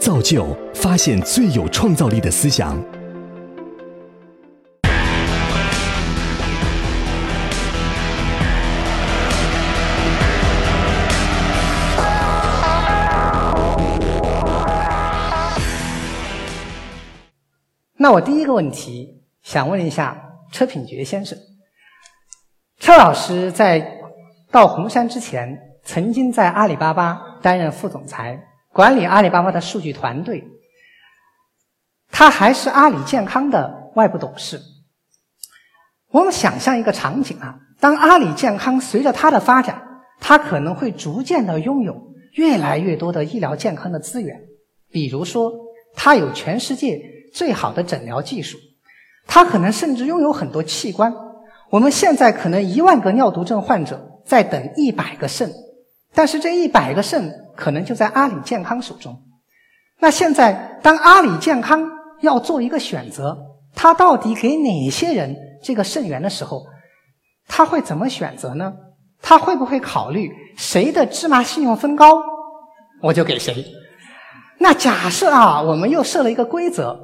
造就发现最有创造力的思想。那我第一个问题想问一下车品觉先生，车老师在到红杉之前，曾经在阿里巴巴担任副总裁，管理阿里巴巴的数据团队，他还是阿里健康的外部董事。我们想象一个场景啊，当阿里健康随着它的发展，它可能会逐渐的拥有越来越多的医疗健康的资源，比如说，它有全世界。最好的诊疗技术，它可能甚至拥有很多器官。我们现在可能一万个尿毒症患者在等一百个肾，但是这一百个肾可能就在阿里健康手中。那现在，当阿里健康要做一个选择，他到底给哪些人这个肾源的时候，他会怎么选择呢？他会不会考虑谁的芝麻信用分高，我就给谁？那假设啊，我们又设了一个规则，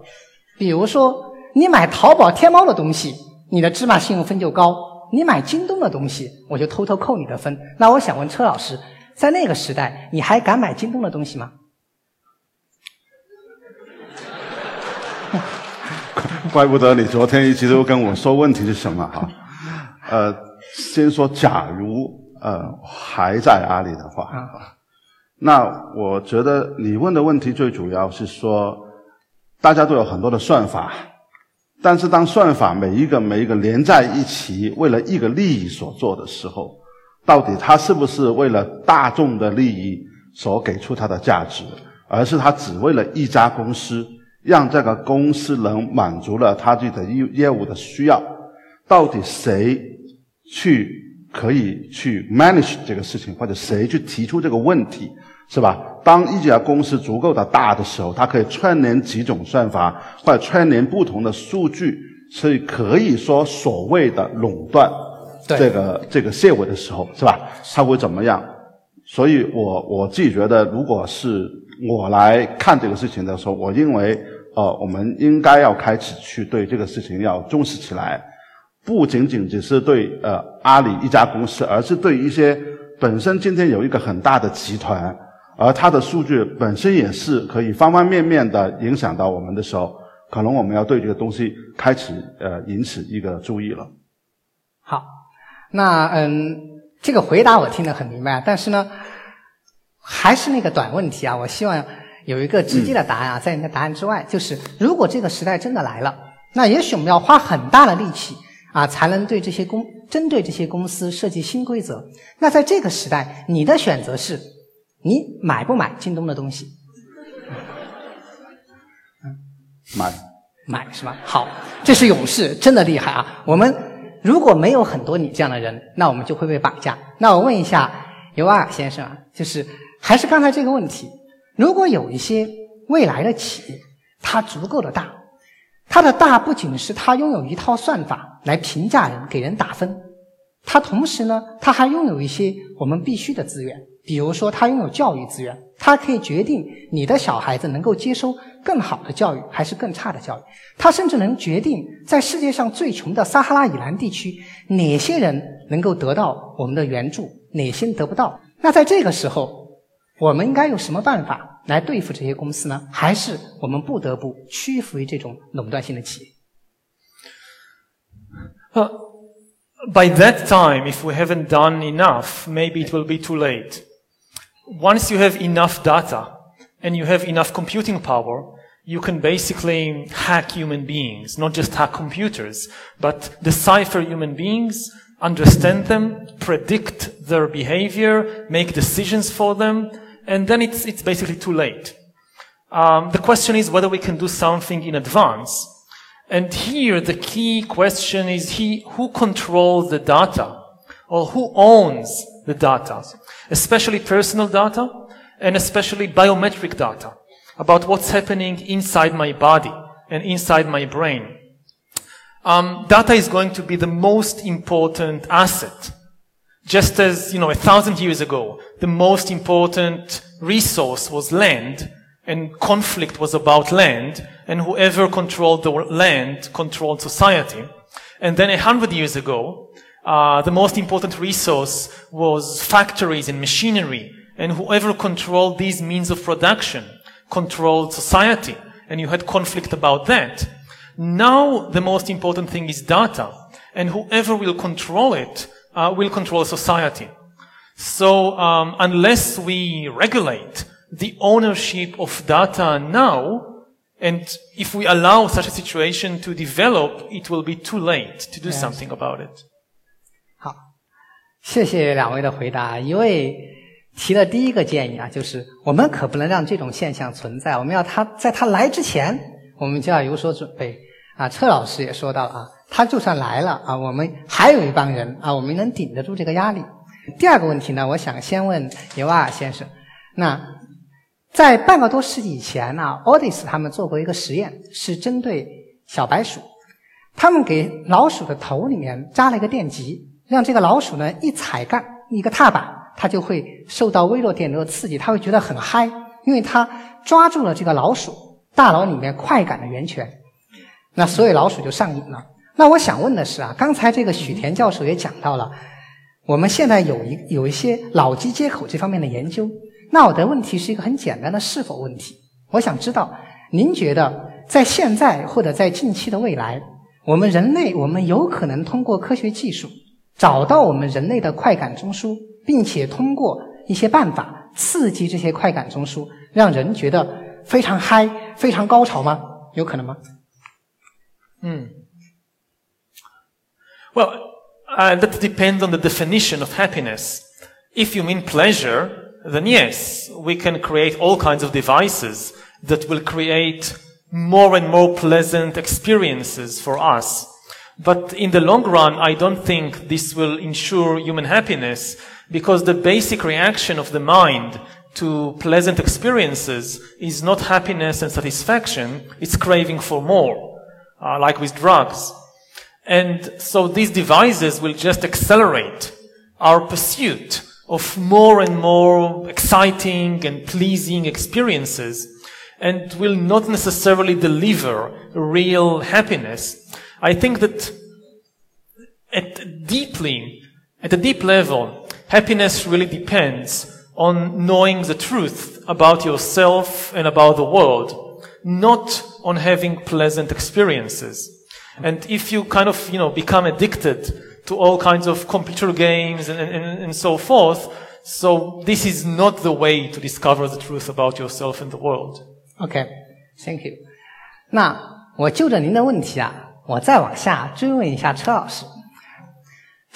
比如说，你买淘宝、天猫的东西，你的芝麻信用分就高；你买京东的东西，我就偷偷扣你的分。那我想问车老师，在那个时代，你还敢买京东的东西吗？怪不得你昨天一直都跟我说问题是什么哈？呃，先说，假如呃还在阿里的话。那我觉得你问的问题最主要是说，大家都有很多的算法，但是当算法每一个每一个连在一起，为了一个利益所做的时候，到底它是不是为了大众的利益所给出它的价值，而是它只为了一家公司，让这个公司能满足了它自己的业业务的需要？到底谁去可以去 manage 这个事情，或者谁去提出这个问题？是吧？当一家公司足够的大的时候，它可以串联几种算法，或者串联不同的数据，所以可以说所谓的垄断这个这个业务的时候，是吧？他会怎么样？所以我我自己觉得，如果是我来看这个事情的时候，我认为，呃，我们应该要开始去对这个事情要重视起来，不仅仅只是对呃阿里一家公司，而是对一些本身今天有一个很大的集团。而它的数据本身也是可以方方面面的影响到我们的时候，可能我们要对这个东西开始呃引起一个注意了。好，那嗯，这个回答我听得很明白，但是呢，还是那个短问题啊，我希望有一个直接的答案啊，在你的答案之外，就是如果这个时代真的来了，那也许我们要花很大的力气啊，才能对这些公针对这些公司设计新规则。那在这个时代，你的选择是？你买不买京东的东西？买，买是吧？好，这是勇士，真的厉害啊！我们如果没有很多你这样的人，那我们就会被绑架。那我问一下尤瓦尔先生啊，就是还是刚才这个问题：如果有一些未来的企业，它足够的大，它的大不仅是它拥有一套算法来评价人、给人打分，它同时呢，它还拥有一些我们必须的资源。比如说，它拥有教育资源，它可以决定你的小孩子能够接收更好的教育还是更差的教育。他甚至能决定在世界上最穷的撒哈拉以南地区，哪些人能够得到我们的援助，哪些得不到。那在这个时候，我们应该有什么办法来对付这些公司呢？还是我们不得不屈服于这种垄断性的企业？呃，by that time, if we haven't done enough, maybe it will be too late. once you have enough data and you have enough computing power, you can basically hack human beings, not just hack computers, but decipher human beings, understand them, predict their behavior, make decisions for them, and then it's, it's basically too late. Um, the question is whether we can do something in advance. And here the key question is he, who controls the data? Or who owns the data? especially personal data and especially biometric data about what's happening inside my body and inside my brain. Um, data is going to be the most important asset. Just as, you know, a thousand years ago, the most important resource was land, and conflict was about land, and whoever controlled the land controlled society. And then a hundred years ago, uh, the most important resource was factories and machinery, and whoever controlled these means of production controlled society, and you had conflict about that. Now the most important thing is data, and whoever will control it uh, will control society. So um, unless we regulate the ownership of data now, and if we allow such a situation to develop, it will be too late to do Yes. something about it. 好，谢谢两位的回答。一位 提的第一个建议啊，就是我们可不能让这种现象存在，我们要他在他来之前，我们就要有所准备啊。车老师也说到了啊，他就算来了啊，我们还有一帮人啊，我们能顶得住这个压力。第二个问题呢，我想先问尤瓦尔先生，那在半个多世纪以前呢，Odys 他们做过一个实验，是针对小白鼠。他们给老鼠的头里面扎了一个电极，让这个老鼠呢一踩杠一个踏板，它就会受到微弱电流的刺激，它会觉得很嗨，因为它抓住了这个老鼠大脑里面快感的源泉，那所有老鼠就上瘾了。那我想问的是啊，刚才这个许田教授也讲到了，我们现在有一有一些脑机接口这方面的研究。那我的问题是一个很简单的是否问题，我想知道您觉得在现在或者在近期的未来，我们人类我们有可能通过科学技术找到我们人类的快感中枢，并且通过一些办法刺激这些快感中枢，让人觉得非常嗨、非常高潮吗？有可能吗？ Well, uh, that depends on the definition of happiness. If you mean pleasure, then yes, we can create all kinds of devices that will create more and more pleasant experiences for us. But in the long run, I don't think this will ensure human happiness because the basic reaction of the mind to pleasant experiences is not happiness and satisfaction, it's craving for more, uh, like with drugs. And so these devices will just accelerate our pursuit of more and more exciting and pleasing experiences and will not necessarily deliver real happiness. I think that at deeply, at a deep level, happiness really depends on knowing the truth about yourself and about the world, not on having pleasant experiences. And if you kind of, you know, become addicted to all kinds of computer games and, and, and so forth, so this is not the way to discover the truth about yourself and the world. OK，Thank、you。那我就着您的问题啊，我再往下追问一下车老师。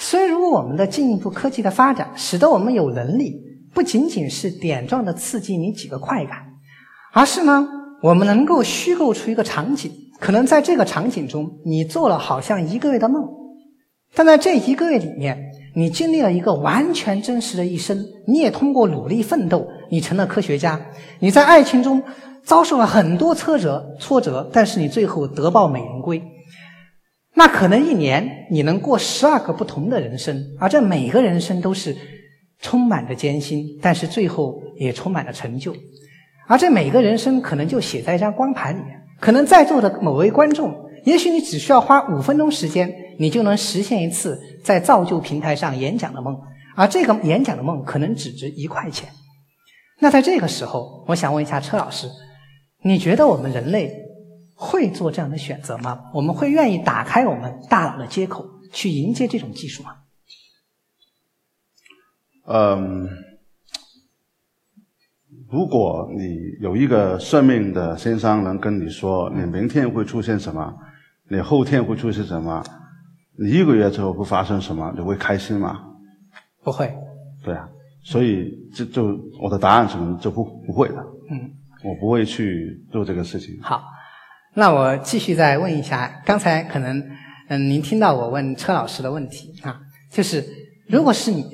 虽如我们的进一步科技的发展，使得我们有能力不仅仅是点状的刺激你几个快感，而是呢，我们能够虚构出一个场景，可能在这个场景中，你做了好像一个月的梦，但在这一个月里面，你经历了一个完全真实的一生，你也通过努力奋斗，你成了科学家。你在爱情中遭受了很多挫折，挫折，但是你最后得报美人归。那可能一年你能过十二个不同的人生，而这每个人生都是充满着艰辛，但是最后也充满了成就。而这每个人生可能就写在一张光盘里面，可能在座的某位观众，也许你只需要花五分钟时间，你就能实现一次在造就平台上演讲的梦，而这个演讲的梦可能只值一块钱。那在这个时候，我想问一下车老师，你觉得我们人类会做这样的选择吗？我们会愿意打开我们大脑的接口去迎接这种技术吗？嗯，如果你有一个算命的先生能跟你说你明天会出现什么，你后天会出现什么，你一个月之后会发生什么，你会开心吗？不会。对啊，所以这就我的答案可能就不不会的。嗯，我不会去做这个事情。好，那我继续再问一下，刚才可能嗯您听到我问车老师的问题啊，就是如果是你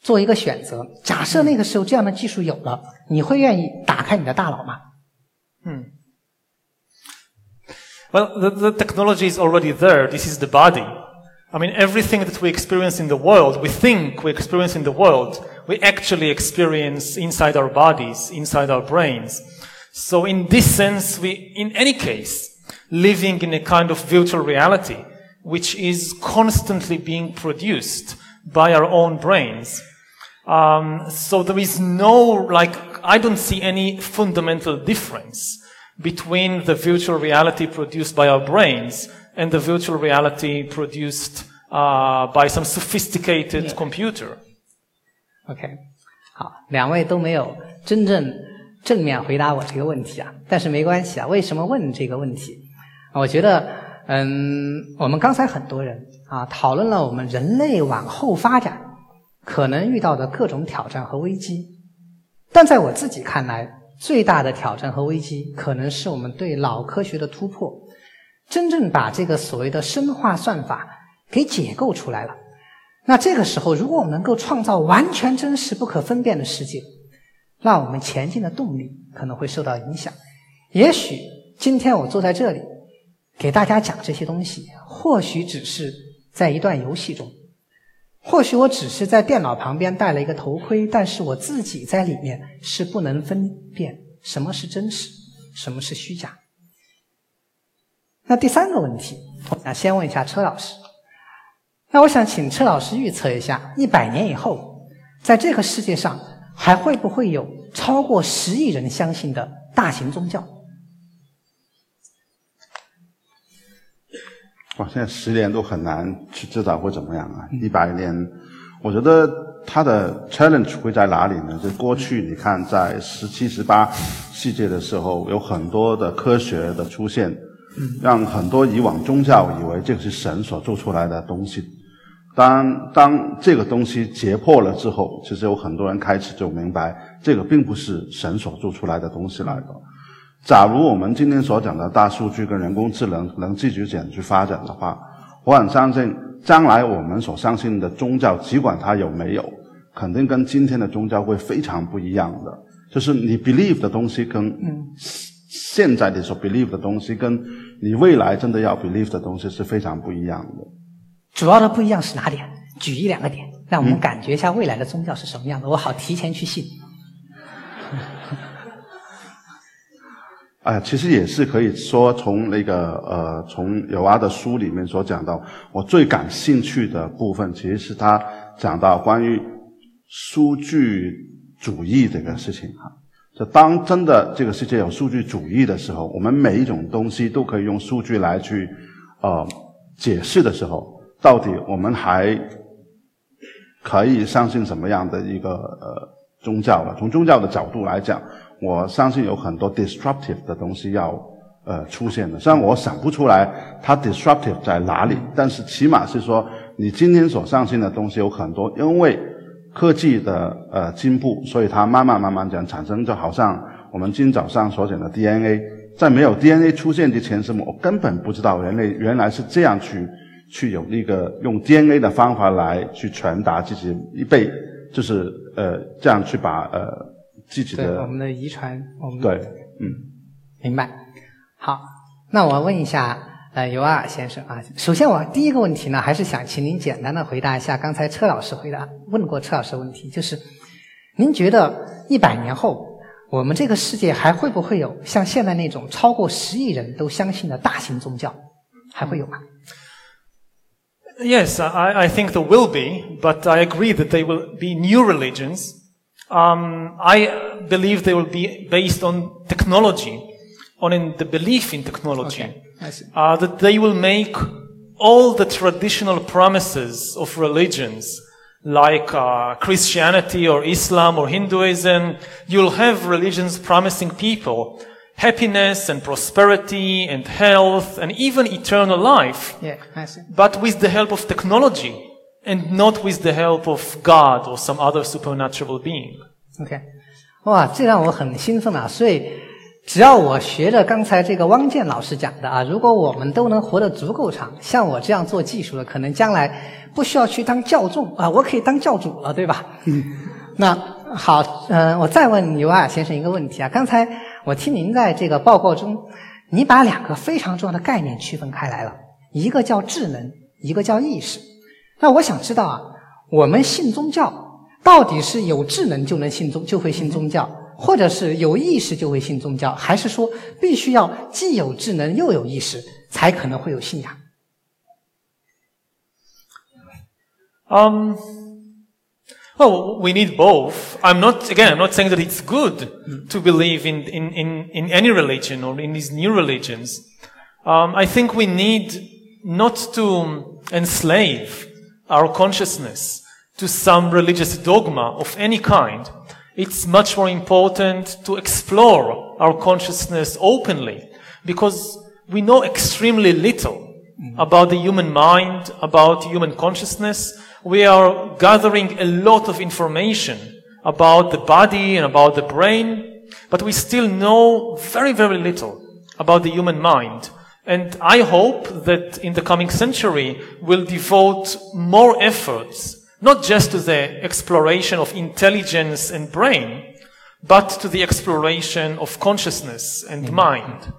做一个选择，假设那个时候这样的技术有了，你会愿意打开你的大脑吗？ Well, the, the technology is already there. This is the body. I mean, everything that we experience in the world, we think we experience in the world, we actually experience inside our bodies, inside our brains. So in this sense, we, in any case, living in a kind of virtual reality, which is constantly being produced by our own brains. Um, so there is no, like, I don't see any fundamental difference between the virtual reality produced by our brains and the virtual reality produced uh, by some sophisticated Yeah. computer. OK，好，两位都没有真正 正面回答我这个问题啊，但是没关系啊。为什么问这个问题？我觉得，嗯，我们刚才很多人啊讨论了我们人类往后发展可能遇到的各种挑战和危机，但在我自己看来，最大的挑战和危机可能是我们对脑科学的突破，真正把这个所谓的生化算法给解构出来了。那这个时候，如果我们能够创造完全真实、不可分辨的世界，那我们前进的动力可能会受到影响。也许今天我坐在这里给大家讲这些东西，或许只是在一段游戏中，或许我只是在电脑旁边戴了一个头盔，但是我自己在里面是不能分辨什么是真实，什么是虚假。那第三个问题，我想先问一下车老师。那我想请车老师预测一下，一百年以后，在这个世界上还会不会有超过十亿人相信的大型宗教？哇，现在十年都很难去知道会怎么样啊！一百年，我觉得它的 challenge 会在哪里呢？就过去你看，在十七、十八世纪的时候，有很多的科学的出现，让很多以往宗教以为这个是神所做出来的东西。当当这个东西解破了之后，其实有很多人开始就明白，这个并不是神所做出来的东西来的。假如我们今天所讲的大数据跟人工智能能继续这样去发展的话，我很相信将来我们所相信的宗教，尽管它有没有，肯定跟今天的宗教会非常不一样的。就是你 believe 的东西跟现在你所 believe 的东西，跟你未来真的要 believe 的东西是非常不一样的。主要的不一样是哪点？举一两个点，让我们感觉一下未来的宗教是什么样的，我好提前去信。啊，其实也是可以说从那个呃，从有阿的书里面所讲到，我最感兴趣的部分，其实是他讲到关于数据主义这个事情哈。就当真的这个世界有数据主义的时候，我们每一种东西都可以用数据来去呃解释的时候，到底我们还可以相信什么样的一个呃宗教了？从宗教的角度来讲。我相信有很多 disruptive 的东西要呃出现的，虽然我想不出来它 disruptive 在哪里，但是起码是说你今天所相信的东西有很多，因为科技的呃进步，所以它慢慢慢慢这样产生，就好像我们今早上所讲的 DNA，在没有 DNA 出现之前，是我根本不知道人类原来是这样去去有那个用 DNA 的方法来去传达自己一辈，就是呃这样去把呃。自己的我们的遗传，我们对，嗯，明白。好，那我问一下，呃，尤瓦尔先生啊，首先我第一个问题呢，还是想请您简单的回答一下刚才车老师回答问过车老师的问题，就是您觉得一百年后我们这个世界还会不会有像现在那种超过十亿人都相信的大型宗教？还会有吗？Yes, I, I think there will be, but I agree that they will be new religions. Um, I believe they will be based on technology, on in the belief in technology. Okay. Uh, that they will make all the traditional promises of religions, like uh, Christianity or Islam or Hinduism, you'll have religions promising people happiness and prosperity and health and even eternal life. Yeah, I see. But with the help of technology and not with the help of God or some other supernatural being. OK，哇，这让我很兴奋啊！所以，只要我学着刚才这个汪建老师讲的啊，如果我们都能活得足够长，像我这样做技术的，可能将来不需要去当教众啊，我可以当教主了，对吧？嗯。那好，嗯，我再问尤瓦尔先生一个问题啊，刚才 我听您在这个报告中，你把两个非常重要的概念区分开来了，一个叫智能，一个叫意识。那我想知道啊，我们信宗教。到底是有智能就能信宗就会信宗教，或者是有意识就会信宗教，还是说必须要既有智能又有意识才可能会有信仰？Um, well, we need both. I'm not, again, I'm not saying that it's good to believe in, in, in, in any religion or in these new religions. Um, I think we need not to enslave our consciousness to some religious dogma of any kind. It's much more important to explore our consciousness openly because we know extremely little about the human mind, about human consciousness We are gathering a lot of information about the body and about the brain, but we still know very, very little about the human mind. And I hope that in the coming century we'll devote more efforts, not just to the exploration of intelligence and brain, but to the exploration of consciousness and mind.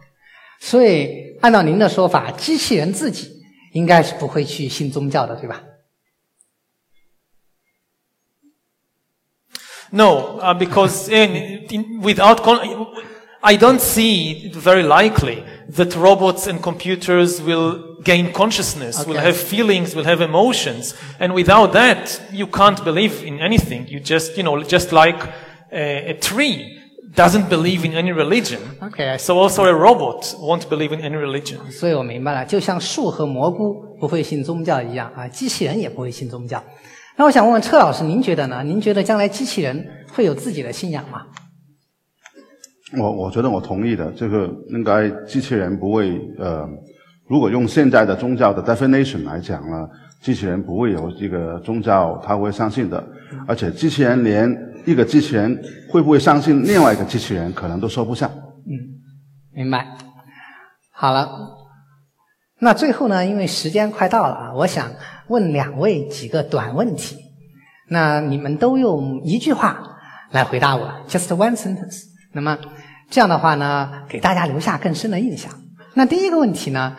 所以，按照您的说法，机器人自己应该是不会去信宗教的，对吧 ？No, uh, because in, in, without I don't see it very likely that robots and computers will gain consciousness, okay. will have feelings, will have emotions. And without that, you can't believe in anything. You just, you know, just like a, a tree doesn't believe in any religion. Okay. So also a robot won't believe in any religion. 所以我明白了，就像树和蘑菇不会信宗教一样啊，机器人也不会信宗教。 那我想问问车老师，您觉得呢？您觉得将来机器人会有自己的信仰吗？我我觉得我同意的，这个应该机器人不会呃，如果用现在的宗教的 definition 来讲呢，机器人不会有这个宗教他会相信的，而且机器人连一个机器人会不会相信另外一个机器人，可能都说不上。嗯，明白。好了，那最后呢，因为时间快到了啊，我想问两位几个短问题，那你们都用一句话来回答我，just one sentence。那么。这样的话呢，给大家留下更深的印象。那第一个问题呢，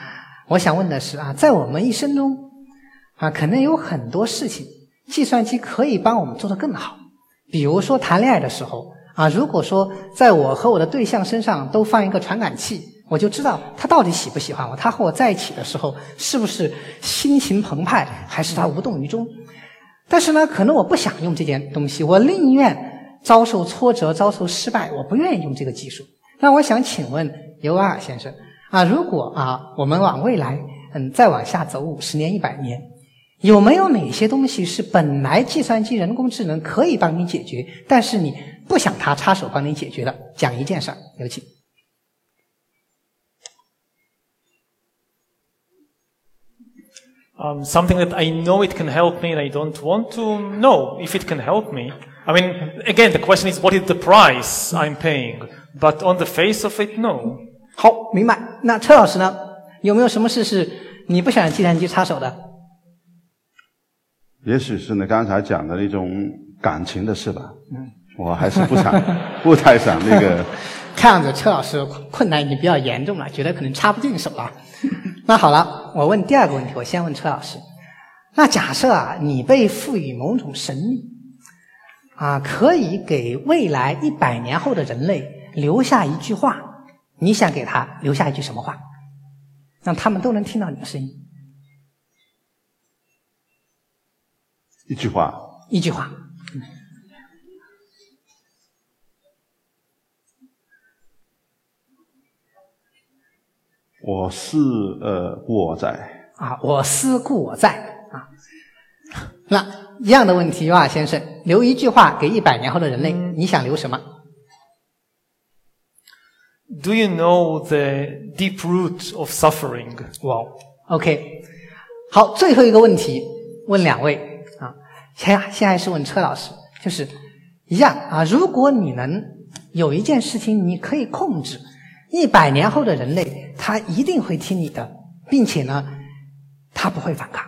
我想问的是啊，在我们一生中啊，可能有很多事情，计算机可以帮我们做得更好。比如说谈恋爱的时候啊，如果说在我和我的对象身上都放一个传感器，我就知道他到底喜不喜欢我，他和我在一起的时候是不是心情澎湃，还是他无动于衷。但是呢，可能我不想用这件东西，我宁愿。遭受挫折、遭受失败，我不愿意用这个技术。那我想请问尤瓦尔先生啊，如果啊我们往未来嗯再往下走五十年、一百年，有没有哪些东西是本来计算机、人工智能可以帮你解决，但是你不想他插手帮你解决的？讲一件事儿，有请。Um, something that I know it can help me and I don't want to know if it can help me. I mean, again, the question is what is the price I'm paying? But on the face of it, no. 好，明白。那车老师呢？有没有什么事是你不想让计算机插手的？也许是你刚才讲的那种感情的事吧。嗯，我还是不想，不太想那个。看样子车老师困难已经比较严重了，觉得可能插不进手了。那好了，我问第二个问题，我先问车老师。那假设啊，你被赋予某种神力。啊，可以给未来一百年后的人类留下一句话。你想给他留下一句什么话，让他们都能听到你的声音？一句话。一句话。我思呃故我在。啊，我思故我在啊。那一样的问题，尤瓦先生，留一句话给一百年后的人类，你想留什么？Do you know the deep root of suffering？哇，OK，好，最后一个问题问两位啊，先先还是问车老师，就是一样啊，如果你能有一件事情你可以控制，一百年后的人类他一定会听你的，并且呢，他不会反抗，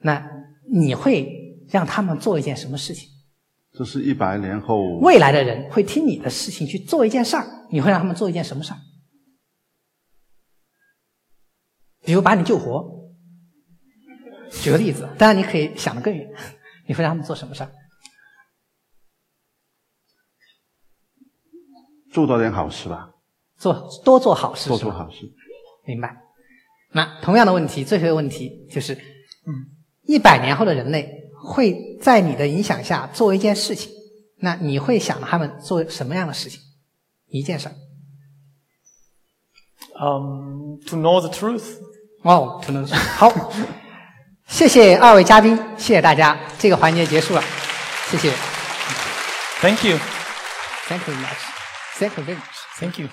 那。你会让他们做一件什么事情？这是一百年后未来的人会听你的事情去做一件事儿，你会让他们做一件什么事儿？比如把你救活。举个例子，当然你可以想得更远，你会让他们做什么事儿？做到点好事吧，做多做好事，多做好事。明白。那同样的问题，最后一个问题就是，嗯，一百年后的人类会在你的影响下做一件事情，那你会想他们做什么样的事情？一件事儿。嗯，to know the truth。哦，to know。好，谢谢二位嘉宾，谢谢大家，这个环节结束了，谢谢。Thank you. Thank you very much. Thank you very much. Thank you.